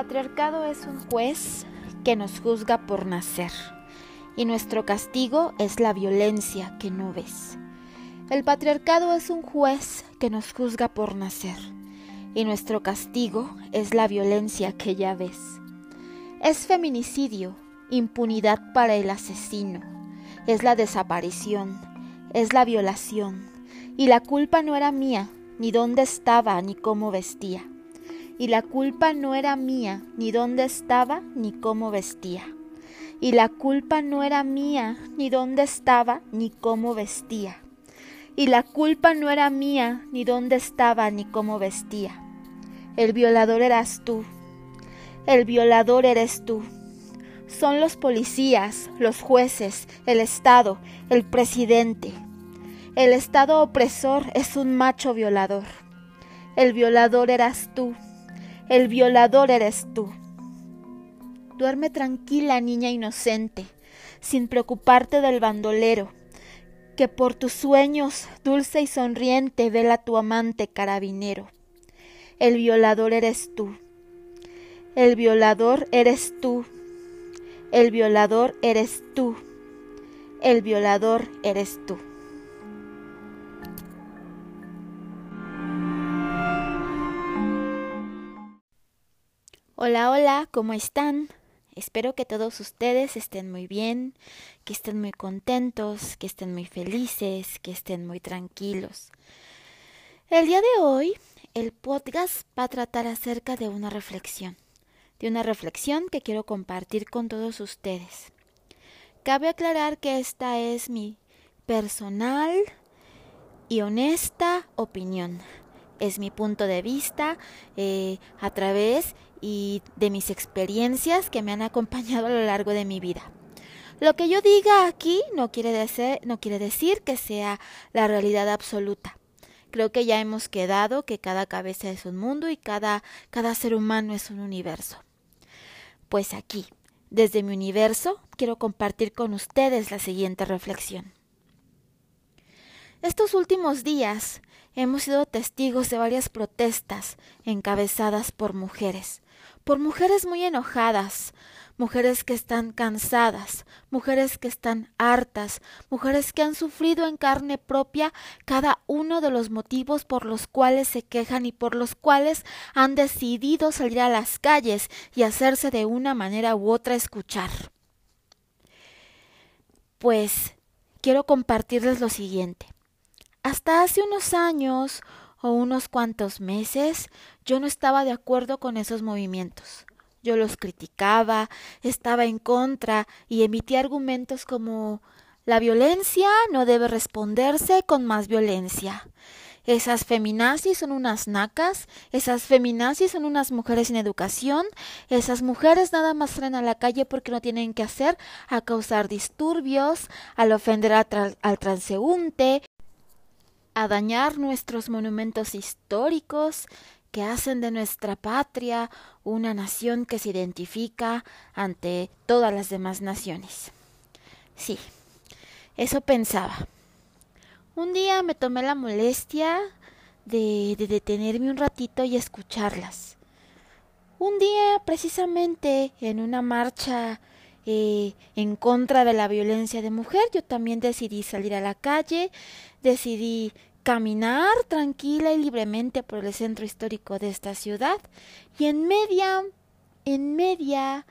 Patriarcado es un juez que nos juzga por nacer. Y nuestro castigo es la violencia que no ves. El patriarcado es un juez que nos juzga por nacer. Y nuestro castigo es la violencia que ya ves. Es feminicidio, impunidad para el asesino, es la desaparición, es la violación, y la culpa no era mía, ni dónde estaba, ni cómo vestía y la culpa no era mía, ni dónde estaba, ni cómo vestía. Y la culpa no era mía, ni dónde estaba, ni cómo vestía. Y la culpa no era mía, ni dónde estaba, ni cómo vestía. El violador eras tú. El violador eres tú. Son los policías, los jueces, el Estado, el presidente. El Estado opresor es un macho violador. El violador eras tú. El violador eres tú. Duerme tranquila, niña inocente, sin preocuparte del bandolero, que por tus sueños, dulce y sonriente, vela tu amante carabinero. El violador eres tú. El violador eres tú. El violador eres tú. El violador eres tú. Hola, hola, ¿cómo están? Espero que todos ustedes estén muy bien, que estén muy contentos, que estén muy felices, que estén muy tranquilos. El día de hoy, el podcast va a tratar acerca de una reflexión, de una reflexión que quiero compartir con todos ustedes. Cabe aclarar que esta es mi personal y honesta opinión. Es mi punto de vista eh, a través y de mis experiencias que me han acompañado a lo largo de mi vida. Lo que yo diga aquí no quiere, decir, no quiere decir que sea la realidad absoluta. Creo que ya hemos quedado que cada cabeza es un mundo y cada, cada ser humano es un universo. Pues aquí, desde mi universo, quiero compartir con ustedes la siguiente reflexión. Estos últimos días hemos sido testigos de varias protestas encabezadas por mujeres, por mujeres muy enojadas, mujeres que están cansadas, mujeres que están hartas, mujeres que han sufrido en carne propia cada uno de los motivos por los cuales se quejan y por los cuales han decidido salir a las calles y hacerse de una manera u otra escuchar. Pues quiero compartirles lo siguiente. Hasta hace unos años o unos cuantos meses yo no estaba de acuerdo con esos movimientos. Yo los criticaba, estaba en contra y emitía argumentos como la violencia no debe responderse con más violencia. Esas feminazis son unas nacas, esas feminazis son unas mujeres sin educación, esas mujeres nada más salen a la calle porque no tienen que hacer a causar disturbios, al ofender al transeúnte, a dañar nuestros monumentos históricos que hacen de nuestra patria una nación que se identifica ante todas las demás naciones. Sí, eso pensaba. Un día me tomé la molestia de, de detenerme un ratito y escucharlas. Un día, precisamente, en una marcha eh, en contra de la violencia de mujer, yo también decidí salir a la calle, decidí caminar tranquila y libremente por el centro histórico de esta ciudad y en media, en media,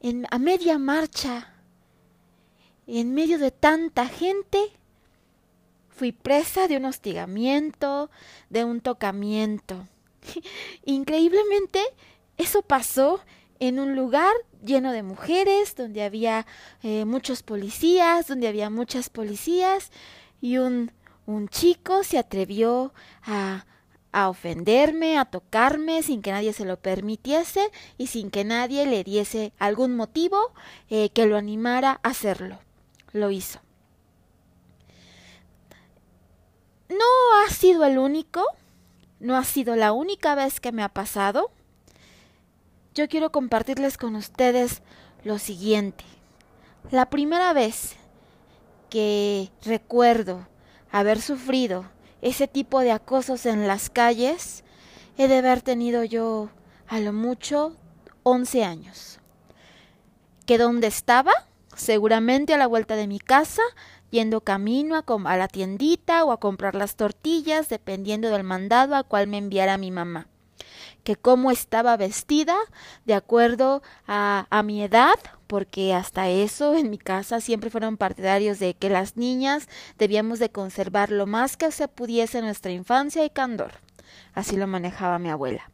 en, a media marcha, en medio de tanta gente, fui presa de un hostigamiento, de un tocamiento. Increíblemente, eso pasó en un lugar lleno de mujeres, donde había eh, muchos policías, donde había muchas policías, y un, un chico se atrevió a, a ofenderme, a tocarme sin que nadie se lo permitiese y sin que nadie le diese algún motivo eh, que lo animara a hacerlo. Lo hizo. No ha sido el único, no ha sido la única vez que me ha pasado yo quiero compartirles con ustedes lo siguiente. La primera vez que recuerdo haber sufrido ese tipo de acosos en las calles, he de haber tenido yo a lo mucho 11 años. ¿Que dónde estaba? Seguramente a la vuelta de mi casa, yendo camino a, a, la tiendita o a comprar las tortillas, dependiendo del mandado al cual me enviara mi mamá. Que cómo estaba vestida, de acuerdo a, a mi edad, porque hasta eso en mi casa siempre fueron partidarios de que las niñas debíamos de conservar lo más que se pudiese nuestra infancia y candor. Así lo manejaba mi abuela.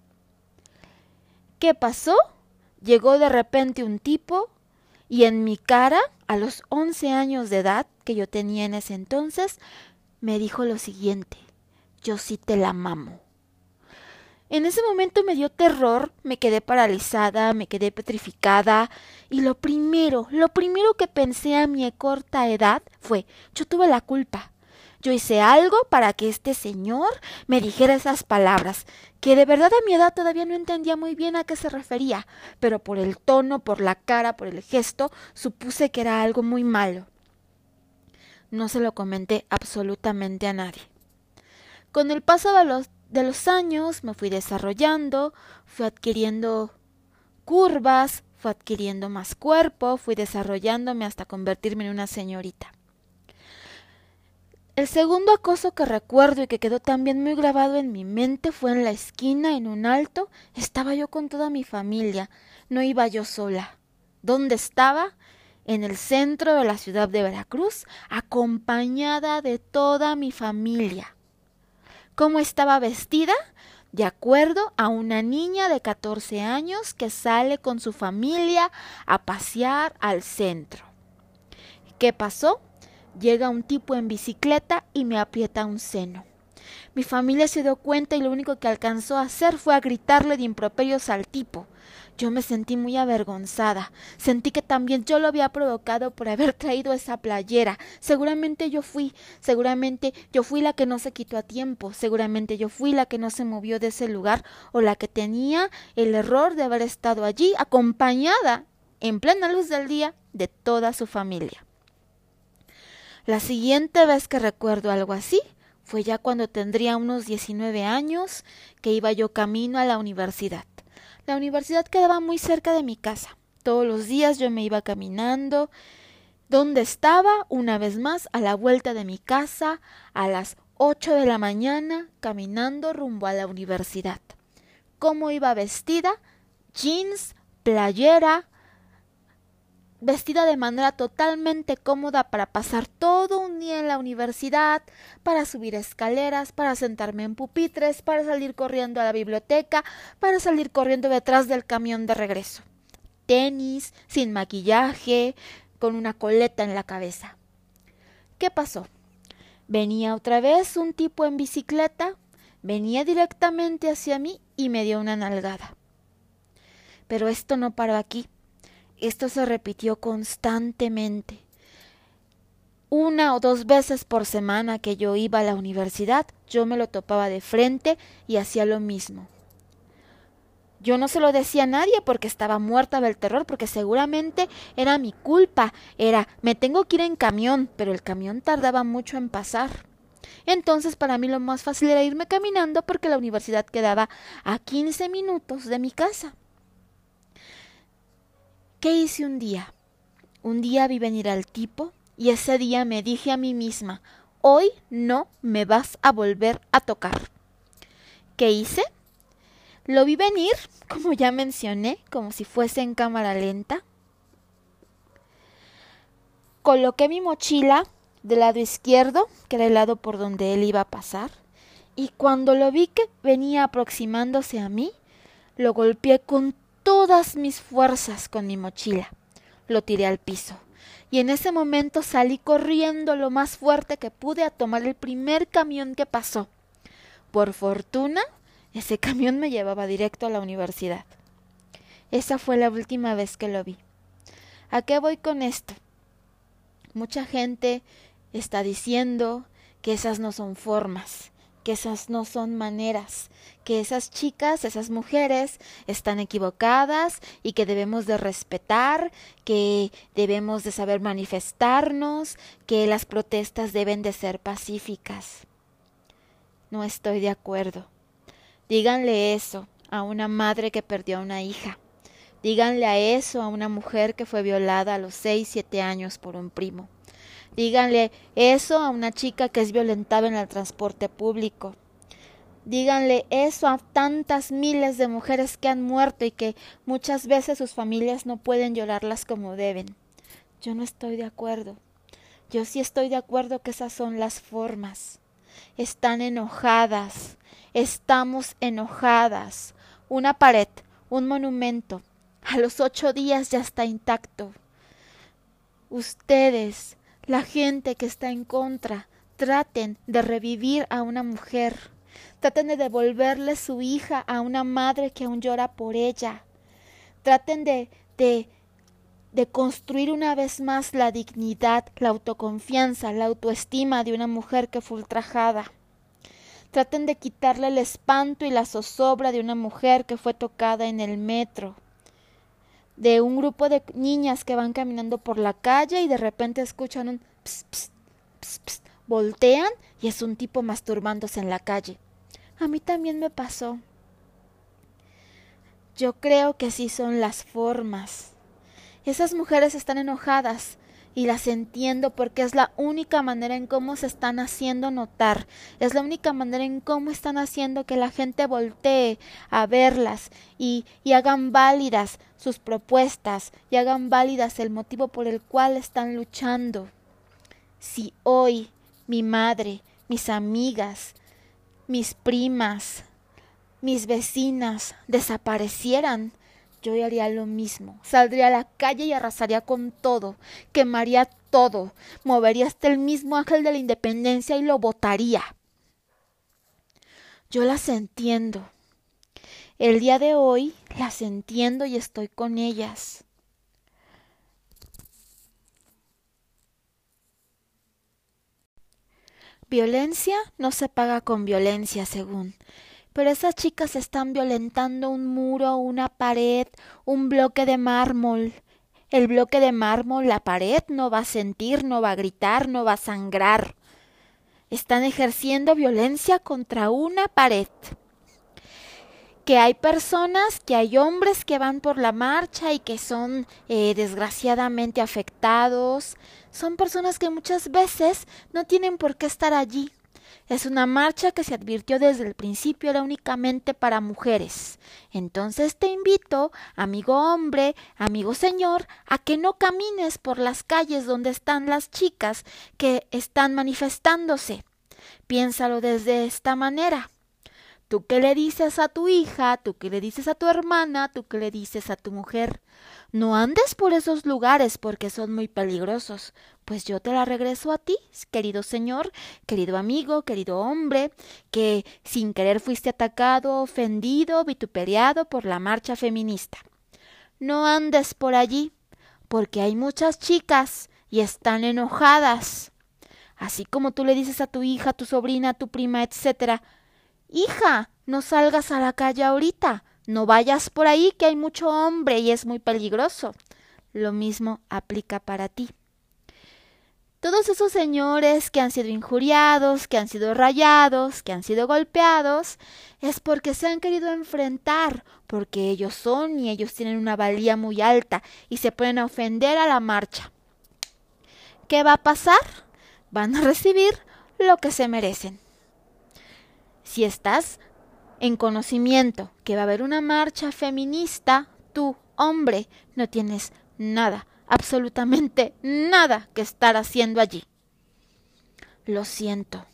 ¿Qué pasó? Llegó de repente un tipo y en mi cara, a los once años de edad que yo tenía en ese entonces, me dijo lo siguiente, yo sí te la mamo. En ese momento me dio terror, me quedé paralizada, me quedé petrificada y lo primero, lo primero que pensé a mi corta edad fue, yo tuve la culpa. Yo hice algo para que este señor me dijera esas palabras, que de verdad a mi edad todavía no entendía muy bien a qué se refería, pero por el tono, por la cara, por el gesto, supuse que era algo muy malo. No se lo comenté absolutamente a nadie. Con el paso de los de los años me fui desarrollando, fui adquiriendo curvas, fui adquiriendo más cuerpo, fui desarrollándome hasta convertirme en una señorita. El segundo acoso que recuerdo y que quedó también muy grabado en mi mente fue en la esquina, en un alto. Estaba yo con toda mi familia, no iba yo sola. ¿Dónde estaba? En el centro de la ciudad de Veracruz, acompañada de toda mi familia cómo estaba vestida, de acuerdo a una niña de 14 años que sale con su familia a pasear al centro. ¿Qué pasó? Llega un tipo en bicicleta y me aprieta un seno. Mi familia se dio cuenta y lo único que alcanzó a hacer fue a gritarle de improperios al tipo. Yo me sentí muy avergonzada. Sentí que también yo lo había provocado por haber traído esa playera. Seguramente yo fui, seguramente yo fui la que no se quitó a tiempo, seguramente yo fui la que no se movió de ese lugar o la que tenía el error de haber estado allí acompañada en plena luz del día de toda su familia. La siguiente vez que recuerdo algo así fue ya cuando tendría unos 19 años que iba yo camino a la universidad. La universidad quedaba muy cerca de mi casa. Todos los días yo me iba caminando. ¿Dónde estaba? Una vez más, a la vuelta de mi casa, a las ocho de la mañana, caminando rumbo a la universidad. ¿Cómo iba vestida? Jeans, playera, vestida de manera totalmente cómoda para pasar todo un día en la universidad, para subir escaleras, para sentarme en pupitres, para salir corriendo a la biblioteca, para salir corriendo detrás del camión de regreso. Tenis, sin maquillaje, con una coleta en la cabeza. ¿Qué pasó? Venía otra vez un tipo en bicicleta, venía directamente hacia mí y me dio una nalgada. Pero esto no paró aquí. Esto se repitió constantemente. Una o dos veces por semana que yo iba a la universidad, yo me lo topaba de frente y hacía lo mismo. Yo no se lo decía a nadie porque estaba muerta del terror, porque seguramente era mi culpa, era me tengo que ir en camión, pero el camión tardaba mucho en pasar. Entonces para mí lo más fácil era irme caminando porque la universidad quedaba a quince minutos de mi casa. ¿Qué hice un día? Un día vi venir al tipo y ese día me dije a mí misma, hoy no me vas a volver a tocar. ¿Qué hice? Lo vi venir, como ya mencioné, como si fuese en cámara lenta. Coloqué mi mochila del lado izquierdo, que era el lado por donde él iba a pasar, y cuando lo vi que venía aproximándose a mí, lo golpeé con todas mis fuerzas con mi mochila. Lo tiré al piso. Y en ese momento salí corriendo lo más fuerte que pude a tomar el primer camión que pasó. Por fortuna, ese camión me llevaba directo a la universidad. Esa fue la última vez que lo vi. ¿A qué voy con esto? Mucha gente está diciendo que esas no son formas, que esas no son maneras, que esas chicas, esas mujeres están equivocadas y que debemos de respetar, que debemos de saber manifestarnos, que las protestas deben de ser pacíficas. No estoy de acuerdo. Díganle eso a una madre que perdió a una hija. Díganle a eso a una mujer que fue violada a los seis, siete años por un primo. Díganle eso a una chica que es violentada en el transporte público. Díganle eso a tantas miles de mujeres que han muerto y que muchas veces sus familias no pueden llorarlas como deben. Yo no estoy de acuerdo. Yo sí estoy de acuerdo que esas son las formas. Están enojadas. Estamos enojadas. Una pared, un monumento. A los ocho días ya está intacto. Ustedes, la gente que está en contra, traten de revivir a una mujer Traten de devolverle su hija a una madre que aún llora por ella. Traten de, de, de construir una vez más la dignidad, la autoconfianza, la autoestima de una mujer que fue ultrajada. Traten de quitarle el espanto y la zozobra de una mujer que fue tocada en el metro. De un grupo de niñas que van caminando por la calle y de repente escuchan un ps, ps, ps, ps, voltean y es un tipo masturbándose en la calle. A mí también me pasó. Yo creo que sí son las formas. Esas mujeres están enojadas y las entiendo porque es la única manera en cómo se están haciendo notar, es la única manera en cómo están haciendo que la gente voltee a verlas y, y hagan válidas sus propuestas y hagan válidas el motivo por el cual están luchando. Si hoy mi madre, mis amigas, mis primas, mis vecinas desaparecieran, yo haría lo mismo. Saldría a la calle y arrasaría con todo, quemaría todo, movería hasta el mismo ángel de la independencia y lo botaría. Yo las entiendo. El día de hoy las entiendo y estoy con ellas. Violencia no se paga con violencia, según. Pero esas chicas están violentando un muro, una pared, un bloque de mármol. El bloque de mármol, la pared, no va a sentir, no va a gritar, no va a sangrar. Están ejerciendo violencia contra una pared que hay personas, que hay hombres que van por la marcha y que son eh, desgraciadamente afectados. Son personas que muchas veces no tienen por qué estar allí. Es una marcha que se advirtió desde el principio era únicamente para mujeres. Entonces te invito, amigo hombre, amigo señor, a que no camines por las calles donde están las chicas que están manifestándose. Piénsalo desde esta manera. ¿Tú qué le dices a tu hija? ¿Tú qué le dices a tu hermana? ¿Tú qué le dices a tu mujer? No andes por esos lugares porque son muy peligrosos. Pues yo te la regreso a ti, querido señor, querido amigo, querido hombre, que sin querer fuiste atacado, ofendido, vituperiado por la marcha feminista. No andes por allí, porque hay muchas chicas y están enojadas. Así como tú le dices a tu hija, a tu sobrina, a tu prima, etcétera, Hija, no salgas a la calle ahorita, no vayas por ahí que hay mucho hombre y es muy peligroso. Lo mismo aplica para ti. Todos esos señores que han sido injuriados, que han sido rayados, que han sido golpeados, es porque se han querido enfrentar, porque ellos son y ellos tienen una valía muy alta y se pueden ofender a la marcha. ¿Qué va a pasar? Van a recibir lo que se merecen si estás en conocimiento que va a haber una marcha feminista, tú, hombre, no tienes nada, absolutamente nada que estar haciendo allí. Lo siento.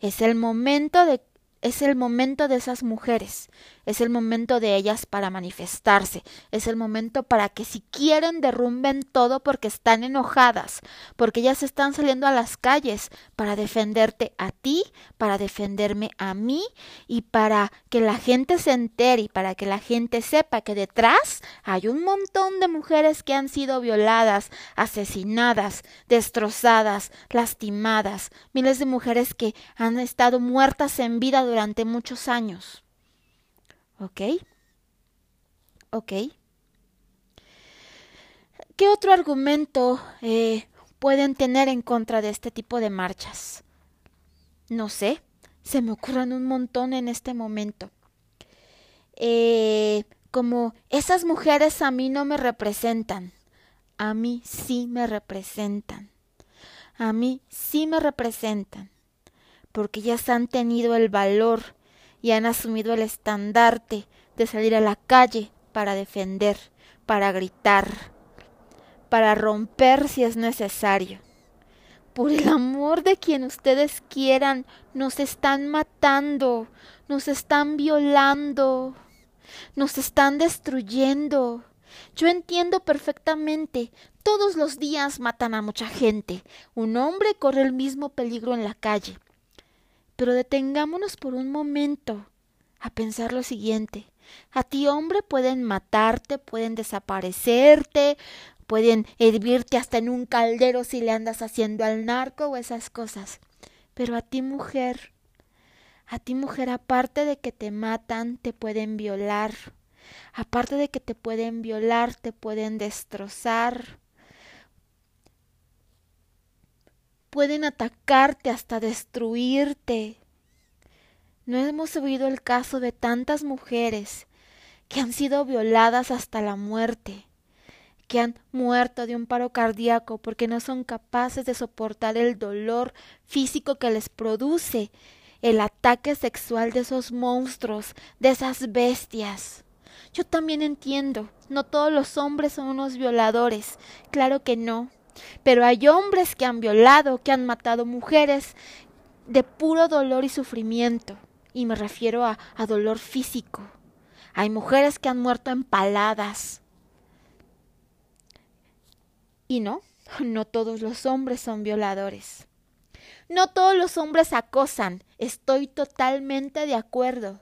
Es el momento de es el momento de esas mujeres, es el momento de ellas para manifestarse, es el momento para que si quieren derrumben todo porque están enojadas, porque ellas están saliendo a las calles para defenderte a ti, para defenderme a mí y para que la gente se entere y para que la gente sepa que detrás hay un montón de mujeres que han sido violadas, asesinadas, destrozadas, lastimadas, miles de mujeres que han estado muertas en vida durante muchos años. ¿Ok? ¿Ok? ¿Qué otro argumento eh, pueden tener en contra de este tipo de marchas? No sé, se me ocurren un montón en este momento. eh, como esas mujeres a mí no me representan. A mí sí me representan. A mí sí me representan. Porque ellas han tenido el valor y han asumido el estandarte de salir a la calle para defender, para gritar, para romper si es necesario. Por el amor de quien ustedes quieran, nos están matando, nos están violando, nos están destruyendo. Yo entiendo perfectamente, todos los días matan a mucha gente. Un hombre corre el mismo peligro en la calle. Pero detengámonos por un momento a pensar lo siguiente. A ti, hombre, pueden matarte, pueden desaparecerte, pueden hervirte hasta en un caldero si le andas haciendo al narco o esas cosas. Pero a ti, mujer, a ti, mujer, aparte de que te matan, te pueden violar. Aparte de que te pueden violar, te pueden destrozar. Pueden atacarte hasta destruirte. No hemos oído el caso de tantas mujeres que han sido violadas hasta la muerte que han muerto de un paro cardíaco porque no son capaces de soportar el dolor físico que les produce el ataque sexual de esos monstruos, de esas bestias. Yo también entiendo, no todos los hombres son unos violadores, claro que no, pero hay hombres que han violado, que han matado mujeres de puro dolor y sufrimiento, y me refiero a, dolor físico. Hay mujeres que han muerto empaladas, y no, no todos los hombres son violadores. No todos los hombres acosan, estoy totalmente de acuerdo.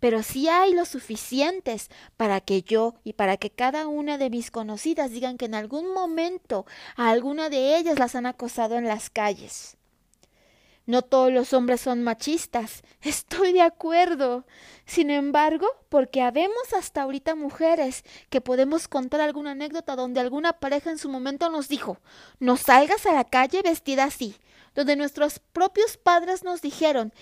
Pero sí hay los suficientes para que yo y para que cada una de mis conocidas digan que en algún momento a alguna de ellas las han acosado en las calles. No todos los hombres son machistas, estoy de acuerdo. Sin embargo, porque habemos hasta ahorita mujeres que podemos contar alguna anécdota donde alguna pareja en su momento nos dijo no salgas a la calle vestida así, donde nuestros propios padres nos dijeron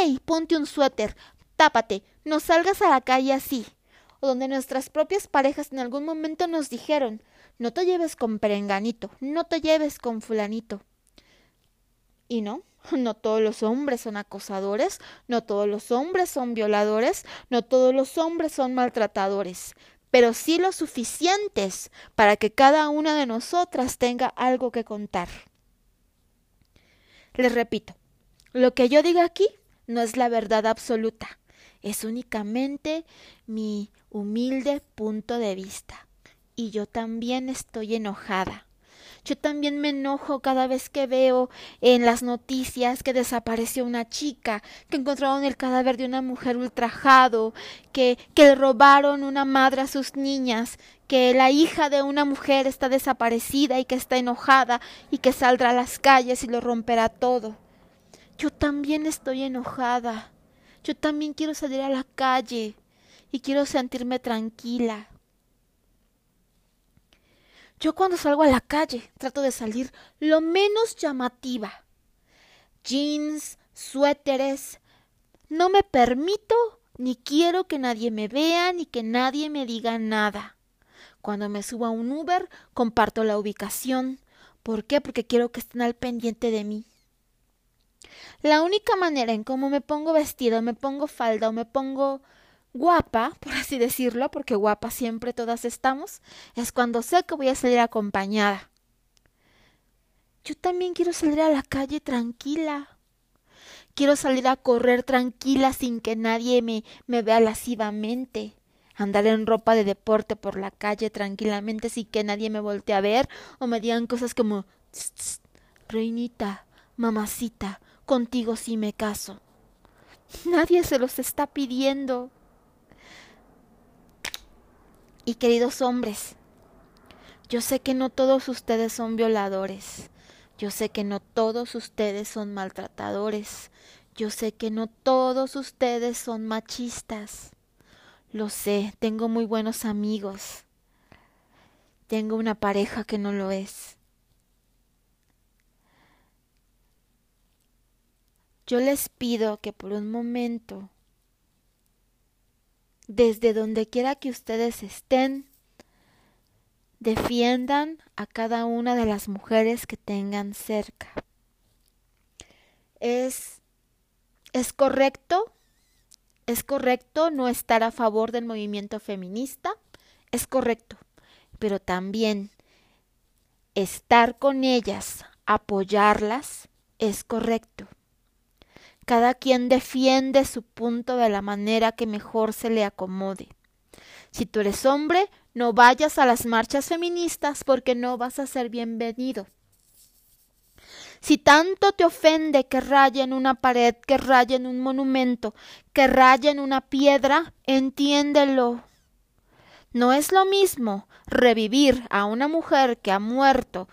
¡Ey! ponte un suéter, tápate, no salgas a la calle así, o donde nuestras propias parejas en algún momento nos dijeron no te lleves con perenganito, no te lleves con fulanito. Y no, no todos los hombres son acosadores, no todos los hombres son violadores, no todos los hombres son maltratadores, pero sí lo suficientes para que cada una de nosotras tenga algo que contar. Les repito, lo que yo digo aquí no es la verdad absoluta, es únicamente mi humilde punto de vista. Y yo también estoy enojada yo también me enojo cada vez que veo en las noticias que desapareció una chica, que encontraron el cadáver de una mujer ultrajado, que, que robaron una madre a sus niñas, que la hija de una mujer está desaparecida y que está enojada y que saldrá a las calles y lo romperá todo. Yo también estoy enojada. Yo también quiero salir a la calle y quiero sentirme tranquila. Yo cuando salgo a la calle trato de salir lo menos llamativa. Jeans, suéteres. No me permito ni quiero que nadie me vea ni que nadie me diga nada. Cuando me subo a un Uber comparto la ubicación. ¿Por qué? Porque quiero que estén al pendiente de mí. La única manera en cómo me pongo vestido, me pongo falda o me pongo guapa, por así decirlo, porque guapa siempre todas estamos, es cuando sé que voy a salir acompañada. Yo también quiero salir a la calle tranquila. Quiero salir a correr tranquila sin que nadie me, me vea lascivamente. Andar en ropa de deporte por la calle tranquilamente sin que nadie me voltee a ver o me digan cosas como Reinita, mamacita, contigo sí me caso. Nadie se los está pidiendo. Y queridos hombres, yo sé que no todos ustedes son violadores, yo sé que no todos ustedes son maltratadores, yo sé que no todos ustedes son machistas. Lo sé, tengo muy buenos amigos. Tengo una pareja que no lo es. Yo les pido que por un momento desde donde quiera que ustedes estén, defiendan a cada una de las mujeres que tengan cerca. Es, es correcto, es correcto no estar a favor del movimiento feminista, es correcto, pero también estar con ellas, apoyarlas, es correcto. Cada quien defiende su punto de la manera que mejor se le acomode. Si tú eres hombre, no vayas a las marchas feministas porque no vas a ser bienvenido. Si tanto te ofende que rayen una pared, que rayen un monumento, que rayen una piedra, entiéndelo. No es lo mismo revivir a una mujer que ha muerto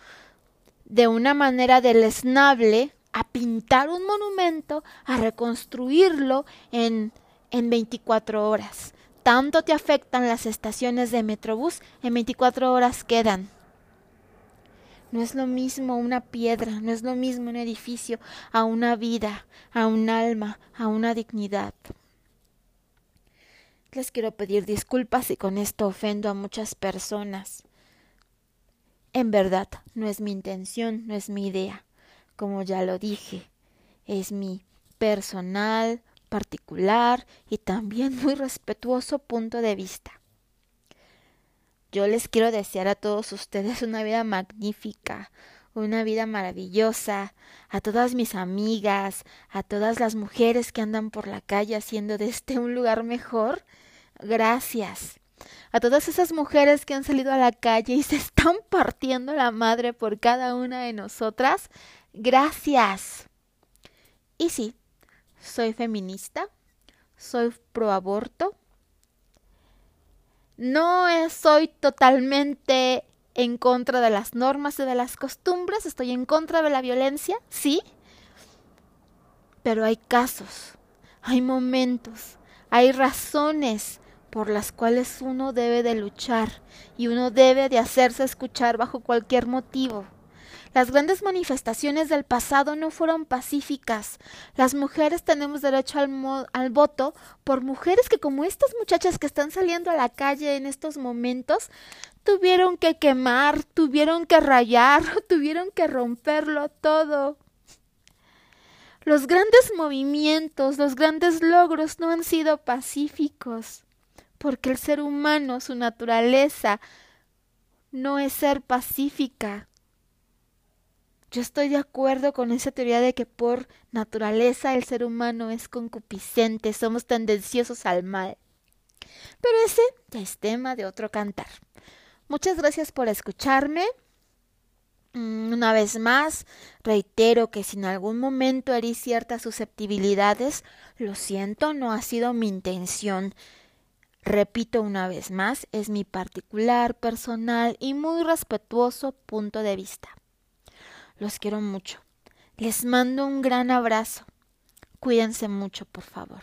de una manera deleznable a pintar un monumento, a reconstruirlo en, en 24 horas. Tanto te afectan las estaciones de Metrobús, en 24 horas quedan. No es lo mismo una piedra, no es lo mismo un edificio, a una vida, a un alma, a una dignidad. Les quiero pedir disculpas si con esto ofendo a muchas personas. En verdad, no es mi intención, no es mi idea como ya lo dije, es mi personal, particular y también muy respetuoso punto de vista. Yo les quiero desear a todos ustedes una vida magnífica, una vida maravillosa, a todas mis amigas, a todas las mujeres que andan por la calle haciendo de este un lugar mejor. Gracias. A todas esas mujeres que han salido a la calle y se están partiendo la madre por cada una de nosotras. Gracias. Y sí, soy feminista, soy pro aborto. No soy totalmente en contra de las normas y de las costumbres, estoy en contra de la violencia, sí, pero hay casos, hay momentos, hay razones por las cuales uno debe de luchar y uno debe de hacerse escuchar bajo cualquier motivo. Las grandes manifestaciones del pasado no fueron pacíficas. Las mujeres tenemos derecho al, voto por mujeres que como estas muchachas que están saliendo a la calle en estos momentos tuvieron que quemar, tuvieron que rayar, tuvieron que romperlo todo. Los grandes movimientos, los grandes logros no han sido pacíficos, porque el ser humano, su naturaleza, no es ser pacífica. Yo estoy de acuerdo con esa teoría de que por naturaleza el ser humano es concupiscente, somos tendenciosos al mal. Pero ese ya es tema de otro cantar. Muchas gracias por escucharme. Mm, una vez más, reitero que si en algún momento herí ciertas susceptibilidades, lo siento, no ha sido mi intención. Repito una vez más, es mi particular, personal y muy respetuoso punto de vista. Los quiero mucho. Les mando un gran abrazo. Cuídense mucho, por favor.